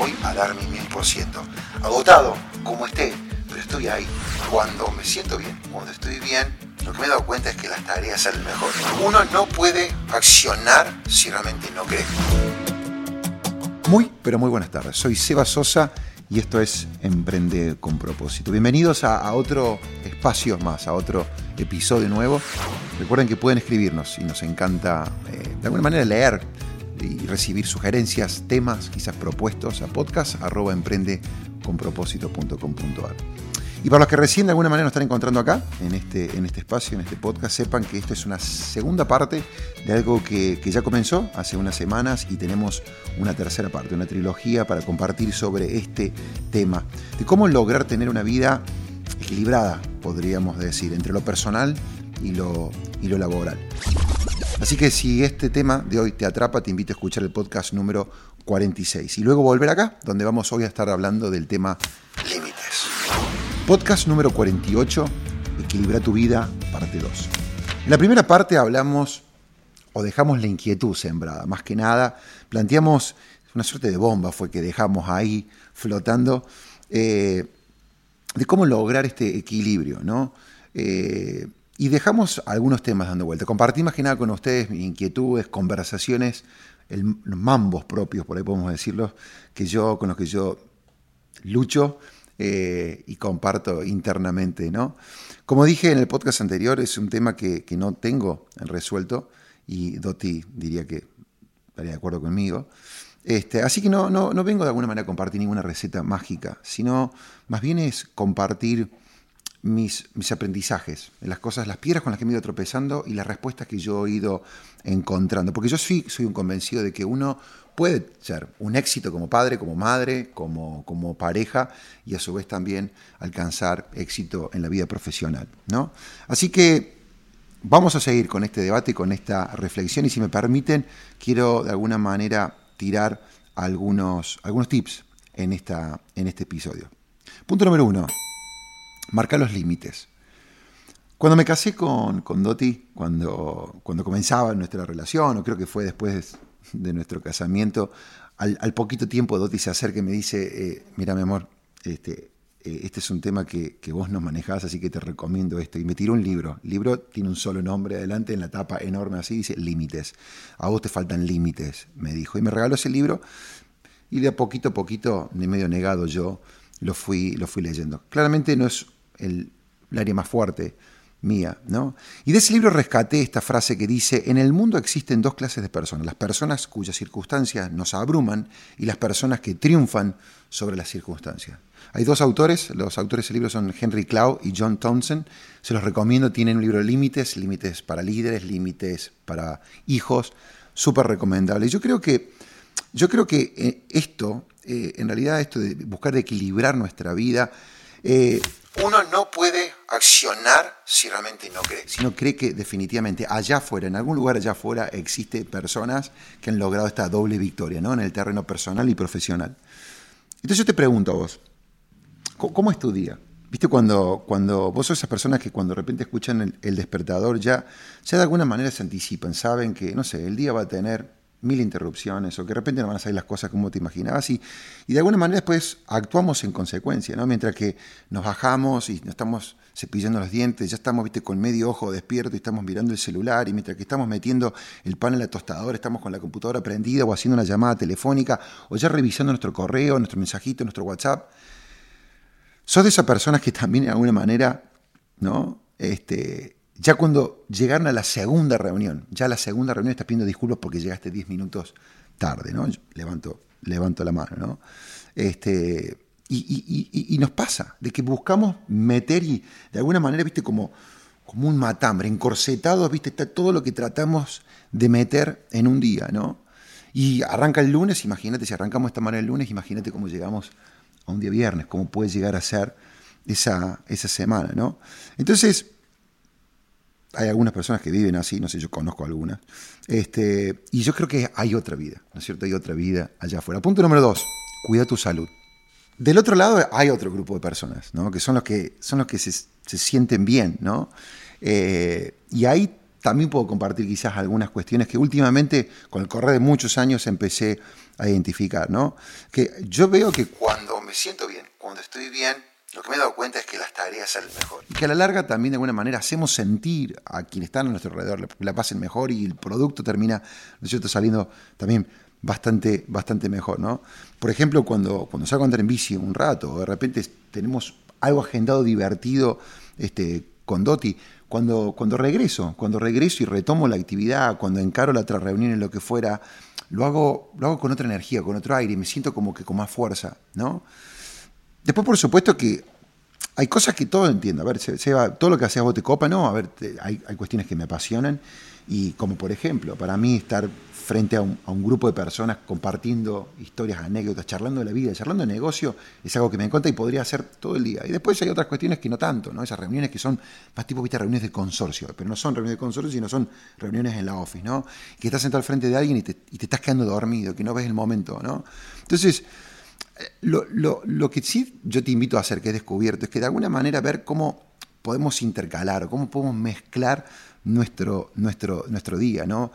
voy a dar mi mil por ciento. Agotado, como esté, pero estoy ahí. Cuando me siento bien, cuando estoy bien, lo que me he dado cuenta es que las tareas salen mejor. Uno no puede accionar si realmente no cree. Muy, pero muy buenas tardes. Soy Seba Sosa y esto es Emprende con propósito. Bienvenidos a, otro espacio más, a otro episodio nuevo. Recuerden que pueden escribirnos y nos encanta eh, de alguna manera leer y recibir sugerencias, temas, quizás propuestos a podcast arroba emprendeconpropósito.com.ar. Y para los que recién de alguna manera nos están encontrando acá, en este, en este espacio, en este podcast, sepan que esto es una segunda parte de algo que, que, ya comenzó hace unas semanas y tenemos una tercera parte, una trilogía para compartir sobre este tema, de cómo lograr tener una vida equilibrada, podríamos decir, entre lo personal y lo, y lo laboral. Así que si este tema de hoy te atrapa, te invito a escuchar el podcast número 46 y luego volver acá, donde vamos hoy a estar hablando del tema límites. Podcast número 48, Equilibra tu vida, parte 2. En la primera parte hablamos o dejamos la inquietud sembrada, más que nada, planteamos una suerte de bomba, fue que dejamos ahí flotando, eh, de cómo lograr este equilibrio, ¿no? Eh, y dejamos algunos temas dando vuelta. Compartí más que nada con ustedes mis inquietudes, conversaciones, los mambos propios, por ahí podemos decirlo, que yo, con los que yo lucho eh, y comparto internamente. ¿no? Como dije en el podcast anterior, es un tema que, no tengo resuelto y Doti diría que estaría de acuerdo conmigo. Este, así que no, no, no vengo de alguna manera a compartir ninguna receta mágica, sino más bien es compartir mis, aprendizajes, las cosas, las piedras con las que me he ido tropezando y las respuestas que yo he ido encontrando. Porque yo sí soy un convencido de que uno puede ser un éxito como padre, como madre, como, como pareja y a su vez también alcanzar éxito en la vida profesional. ¿no? Así que vamos a seguir con este debate, con esta reflexión y si me permiten, quiero de alguna manera tirar algunos, algunos tips en, esta, en este episodio. Punto número uno marcar los límites. Cuando me casé con, con Doti, cuando, cuando comenzaba nuestra relación, o creo que fue después de nuestro casamiento, al, poquito tiempo Doti se acerca y me dice, eh, mira mi amor, este, eh, este es un tema que, vos no manejás, así que te recomiendo esto. Y me tiró un libro. El libro tiene un solo nombre adelante, en la tapa enorme así, dice Límites. A vos te faltan límites, me dijo. Y me regaló ese libro y de a poquito a poquito, ni medio negado yo, lo fui, lo fui leyendo. Claramente no es el, área más fuerte mía, ¿no? Y de ese libro rescaté esta frase que dice, en el mundo existen dos clases de personas, las personas cuyas circunstancias nos abruman y las personas que triunfan sobre las circunstancias. Hay dos autores, los autores del libro son Henry Cloud y John Townsend, se los recomiendo, tienen un libro de límites, límites para líderes, límites para hijos, súper recomendable. Yo creo que, yo creo que eh, esto, eh, en realidad esto de buscar equilibrar nuestra vida, eh, uno no puede accionar si realmente no cree. Si no cree que definitivamente allá afuera, en algún lugar allá afuera, existe personas que han logrado esta doble victoria, ¿no? En el terreno personal y profesional. Entonces yo te pregunto a vos, ¿cómo es tu día? ¿Viste cuando, cuando vos sos esas personas que cuando de repente escuchan el, el despertador ya, ya de alguna manera se anticipan, saben que, no sé, el día va a tener mil interrupciones o que de repente no van a salir las cosas como te imaginabas y, y de alguna manera después actuamos en consecuencia, ¿no? Mientras que nos bajamos y nos estamos cepillando los dientes, ya estamos, viste, con medio ojo despierto y estamos mirando el celular y mientras que estamos metiendo el pan en la tostadora, estamos con la computadora prendida o haciendo una llamada telefónica o ya revisando nuestro correo, nuestro mensajito, nuestro WhatsApp. Sos de esas personas que también de alguna manera, ¿no? Este, ya cuando llegaron a la segunda reunión, ya la segunda reunión estás pidiendo disculpas porque llegaste 10 minutos tarde, ¿no? levanto, levanto la mano, ¿no? Este, y, nos pasa, de que buscamos meter y de alguna manera, viste, como, como un matambre, encorsetados, viste, está todo lo que tratamos de meter en un día, ¿no? Y arranca el lunes, imagínate, si arrancamos esta manera el lunes, imagínate cómo llegamos a un día viernes, cómo puede llegar a ser esa, esa semana, ¿no? Entonces, hay algunas personas que viven así, no sé, yo conozco algunas. Este, y yo creo que hay otra vida, ¿no es cierto? Hay otra vida allá afuera. Punto número dos, cuida tu salud. Del otro lado hay otro grupo de personas, ¿no? Que son los que, son los que se, sienten bien, ¿no? Eh, y ahí también puedo compartir quizás algunas cuestiones que últimamente, con el correr de muchos años, empecé a identificar, ¿no? Que yo veo que cuando me siento bien, cuando estoy bien, lo que me he dado cuenta es que las tareas salen mejor. Y que a la larga también de alguna manera hacemos sentir a quienes están a nuestro alrededor la pasen mejor y el producto termina, ¿no saliendo también bastante, bastante mejor, ¿no? Por ejemplo, cuando, cuando salgo a andar en bici un rato, de repente tenemos algo agendado divertido este, con Doti, cuando, cuando regreso, cuando regreso y retomo la actividad, cuando encaro la otra reunión en lo que fuera, lo hago, lo hago con otra energía, con otro aire, me siento como que con más fuerza, ¿no? Después, por supuesto que hay cosas que todo entiendo. A ver, todo lo que haces vos te copa, ¿no? A ver, hay, hay, cuestiones que me apasionan. Y como por ejemplo, para mí estar frente a un, grupo de personas compartiendo historias, anécdotas, charlando de la vida, charlando de negocio, es algo que me encanta y podría hacer todo el día. Y después hay otras cuestiones que no tanto, ¿no? Esas reuniones que son más tipo, viste, reuniones de consorcio, pero no son reuniones de consorcio, sino son reuniones en la office, ¿no? Que estás sentado al frente de alguien y te, y te estás quedando dormido, que no ves el momento, ¿no? Entonces, lo, lo, lo que sí yo te invito a hacer, que he descubierto, es que de alguna manera ver cómo podemos intercalar o cómo podemos mezclar nuestro, nuestro, nuestro día, ¿no?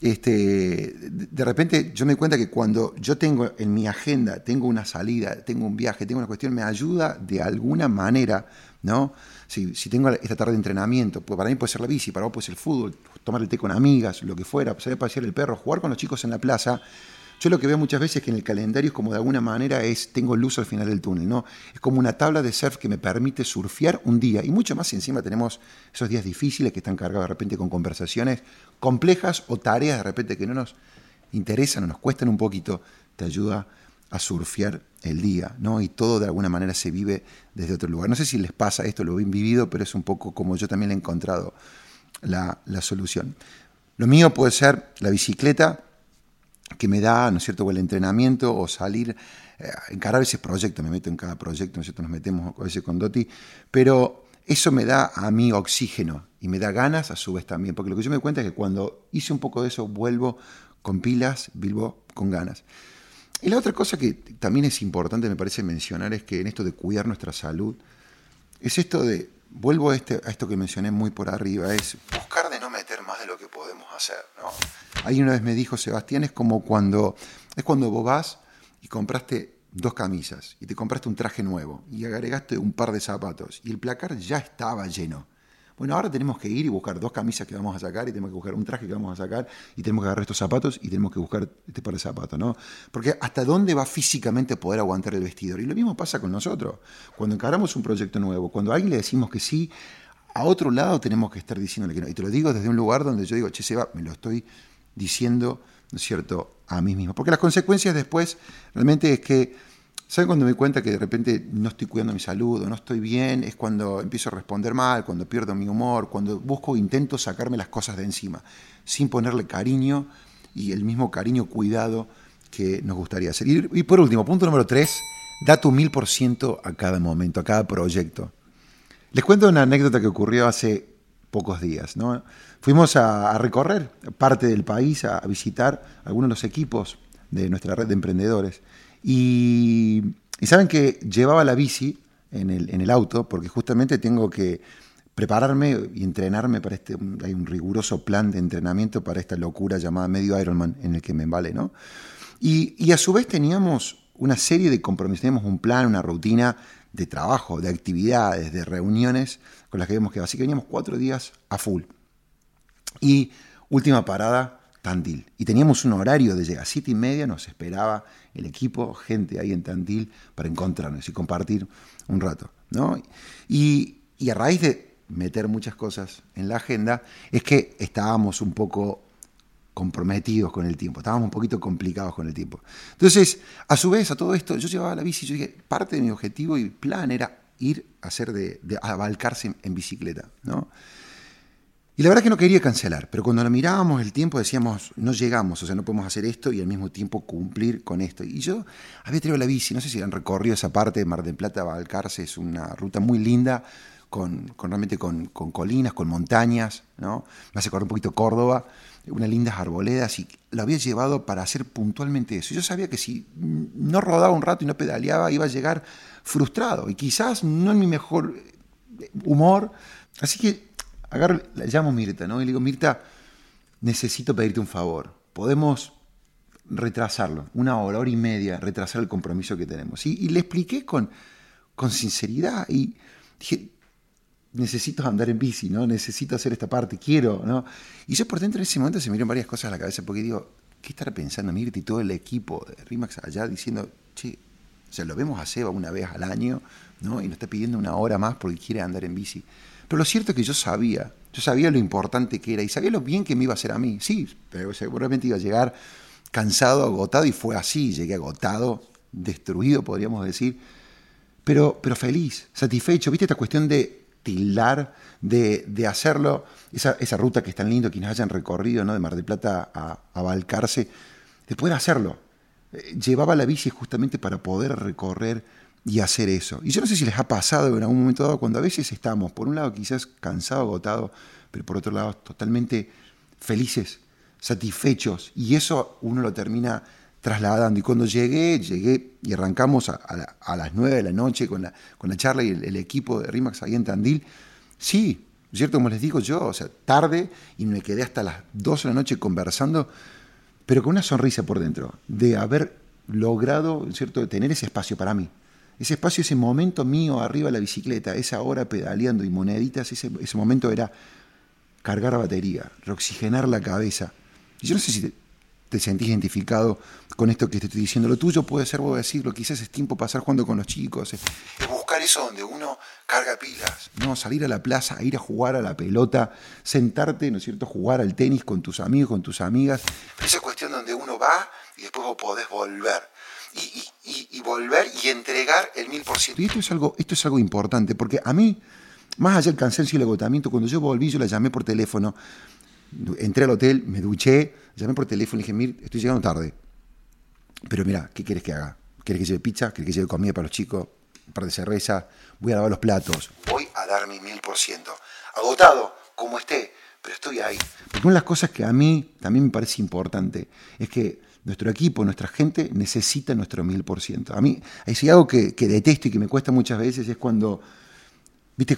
este, de repente yo me doy cuenta que cuando yo tengo en mi agenda, tengo una salida, tengo un viaje, tengo una cuestión, me ayuda de alguna manera, ¿no? Si, si tengo esta tarde de entrenamiento, pues para mí puede ser la bici, para vos puede ser el fútbol, tomar el té con amigas, lo que fuera, salir a pasear el perro, jugar con los chicos en la plaza, yo lo que veo muchas veces es que en el calendario es como de alguna manera es, tengo luz al final del túnel, ¿no? Es como una tabla de surf que me permite surfear un día. Y mucho más encima tenemos esos días difíciles que están cargados de repente con conversaciones complejas o tareas de repente que no nos interesan o nos cuestan un poquito, te ayuda a surfear el día, ¿no? Y todo de alguna manera se vive desde otro lugar. No sé si les pasa esto, lo he vivido, pero es un poco como yo también he encontrado la, la solución. Lo mío puede ser la bicicleta, que me da, ¿no es cierto?, o el entrenamiento o salir, eh, encarar ese proyecto, me meto en cada proyecto, ¿no es cierto?, nos metemos a veces con Doti, pero eso me da a mí oxígeno y me da ganas a su vez también, porque lo que yo me doy cuenta es que cuando hice un poco de eso vuelvo con pilas, vivo con ganas. Y la otra cosa que también es importante, me parece mencionar, es que en esto de cuidar nuestra salud, es esto de, vuelvo a, este, a esto que mencioné muy por arriba, es buscar de no meter más de lo que podemos hacer, ¿no? Una vez me dijo Sebastián, es como cuando, es cuando vos vas y compraste dos camisas y te compraste un traje nuevo y agregaste un par de zapatos y el placar ya estaba lleno. Bueno, ahora tenemos que ir y buscar dos camisas que vamos a sacar y tenemos que buscar un traje que vamos a sacar y tenemos que agarrar estos zapatos y tenemos que buscar este par de zapatos, ¿no? Porque hasta dónde va físicamente poder aguantar el vestidor. Y lo mismo pasa con nosotros. Cuando encaramos un proyecto nuevo, cuando a alguien le decimos que sí, a otro lado tenemos que estar diciéndole que no. Y te lo digo desde un lugar donde yo digo, che, Seba, me lo estoy diciendo, ¿no es cierto?, a mí mismo. Porque las consecuencias después realmente es que, ¿saben cuando me cuenta que de repente no estoy cuidando mi salud o no estoy bien? Es cuando empiezo a responder mal, cuando pierdo mi humor, cuando busco, intento sacarme las cosas de encima, sin ponerle cariño y el mismo cariño, cuidado que nos gustaría hacer. Y, por último, punto número tres, da tu mil por ciento a cada momento, a cada proyecto. Les cuento una anécdota que ocurrió hace pocos días. Fuimos a, recorrer parte del país, a, visitar algunos de los equipos de nuestra red de emprendedores. Y, saben que llevaba la bici en el, auto porque justamente tengo que prepararme y entrenarme para este, hay un riguroso plan de entrenamiento para esta locura llamada medio Ironman en el que me vale, ¿no? Y, y a su vez teníamos una serie de compromisos, teníamos un plan, una rutina de trabajo, de actividades, de reuniones con las que vemos que así que veníamos cuatro días a full. Y última parada, Tandil. Y teníamos un horario de llegar, siete y media nos esperaba el equipo, gente ahí en Tandil, para encontrarnos y compartir un rato. ¿no? Y, y a raíz de meter muchas cosas en la agenda, es que estábamos un poco comprometidos con el tiempo, estábamos un poquito complicados con el tiempo. Entonces, a su vez, a todo esto, yo llevaba la bici, yo dije, parte de mi objetivo y plan era ir a hacer de, de abalcarse en, bicicleta, ¿no? Y la verdad que no quería cancelar, pero cuando lo mirábamos el tiempo decíamos, no llegamos, o sea, no podemos hacer esto y al mismo tiempo cumplir con esto. Y yo había traído la bici, no sé si han recorrido esa parte de Mar del Plata, Balcarce, es una ruta muy linda, con, realmente con, colinas, con montañas, ¿no? Me hace acordar un poquito Córdoba, unas lindas arboledas y lo había llevado para hacer puntualmente eso. Yo sabía que si no rodaba un rato y no pedaleaba iba a llegar frustrado y quizás no en mi mejor humor. Así que agarro, la llamo Mirta, ¿no? Y le digo, Mirta, necesito pedirte un favor. ¿Podemos retrasarlo, una hora, hora y media, retrasar el compromiso que tenemos. Y, le expliqué con, con sinceridad y dije, necesito andar en bici, ¿no? Necesito hacer esta parte, quiero, ¿no? Y yo por dentro en ese momento se me dieron varias cosas a la cabeza porque digo, ¿qué estará pensando Mirti y todo el equipo de Rimax allá diciendo, che, o sea, lo vemos a Seba una vez al año, ¿no? Y nos está pidiendo una hora más porque quiere andar en bici. Pero lo cierto es que yo sabía, yo sabía lo importante que era y sabía lo bien que me iba a hacer a mí. Sí, pero seguramente iba a llegar cansado, agotado, y fue así, llegué agotado, destruido, podríamos decir, pero, pero feliz, satisfecho. ¿Viste esta cuestión de tildar, de, de hacerlo, esa, esa, ruta que es tan lindo, quienes hayan recorrido ¿no? de Mar del Plata a, a Balcarce, de poder hacerlo? Eh, llevaba la bici justamente para poder recorrer y hacer eso. Y yo no sé si les ha pasado en algún momento dado cuando a veces estamos, por un lado quizás cansado, agotado, pero por otro lado totalmente felices, satisfechos, y eso uno lo termina trasladando. Y cuando llegué, llegué y arrancamos a, las 9 de la noche con la, con la charla y el, equipo de RIMAX ahí en Tandil, sí, ¿cierto? Como les digo yo, o sea, tarde y me quedé hasta las 12 de la noche conversando, pero con una sonrisa por dentro, de haber logrado, ¿cierto?, tener ese espacio para mí ese espacio, ese momento mío arriba de la bicicleta, esa hora pedaleando y moneditas, ese, momento era cargar batería, reoxigenar la cabeza. Yo no sé si te, te, sentís identificado con esto que te estoy diciendo. Lo tuyo puede ser, vos decirlo, quizás es tiempo pasar jugando con los chicos, es, buscar eso donde uno carga pilas, ¿no? Salir a la plaza, ir a jugar a la pelota, sentarte, ¿no es cierto?, jugar al tenis con tus amigos, con tus amigas. esa cuestión donde uno va y después vos podés volver y, volver y entregar el mil por ciento. Y esto es, algo, esto es algo importante, porque a mí, más allá del cansancio y el agotamiento, cuando yo volví, yo la llamé por teléfono, entré al hotel, me duché, llamé por teléfono y dije, mir, estoy llegando tarde. Pero mira, ¿qué quieres que haga? ¿Quieres que lleve pizza? ¿Quieres que lleve comida para los chicos? Un par de cerveza. Voy a lavar los platos. Voy a dar mi mil por ciento. Agotado, como esté, pero estoy ahí. Porque una de las cosas que a mí también me parece importante es que nuestro equipo, nuestra gente necesita nuestro mil por ciento. A mí, hay algo que, detesto y que me cuesta muchas veces es cuando, viste,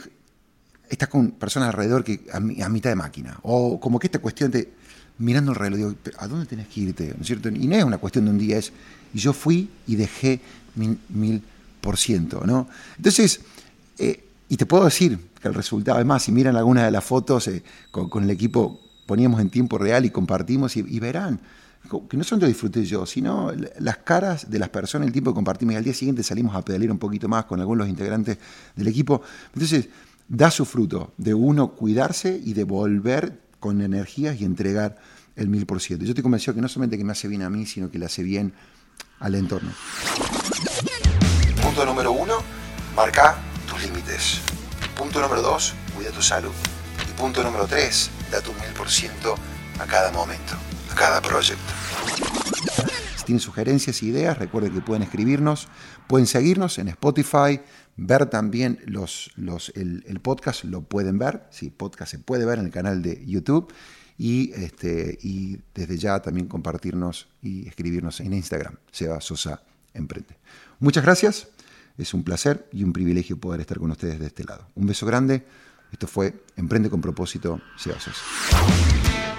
estás con personas alrededor que a, mitad de máquina. O como que esta cuestión de mirando el reloj, digo, ¿a dónde tenés que irte? ¿No es cierto? Y no es una cuestión de un día, es, yo fui y dejé mil, por ciento, ¿no? Entonces, eh, y te puedo decir que el resultado, además, si miran algunas de las fotos eh, con, el equipo, poníamos en tiempo real y compartimos y verán, que no solo lo disfruté yo, sino las caras de las personas, el tiempo que compartimos y al día siguiente salimos a pedalear un poquito más con algunos los integrantes del equipo. Entonces, da su fruto de uno cuidarse y de volver con energías y entregar el mil por ciento. Yo estoy convencido que no solamente que me hace bien a mí, sino que le hace bien al entorno. Punto número uno, marca tus límites. Punto número dos, cuida tu salud. Y punto número tres, da tu mil por ciento a cada momento cada proyecto. Si tienen sugerencias e ideas, recuerden que pueden escribirnos, pueden seguirnos en Spotify, ver también los, los, el, podcast, lo pueden ver, sí, podcast se puede ver en el canal de YouTube y, este, y desde ya también compartirnos y escribirnos en Instagram, Seba Sosa Emprende. Muchas gracias, es un placer y un privilegio poder estar con ustedes de este lado. Un beso grande, esto fue Emprende con propósito, Seba Sosa.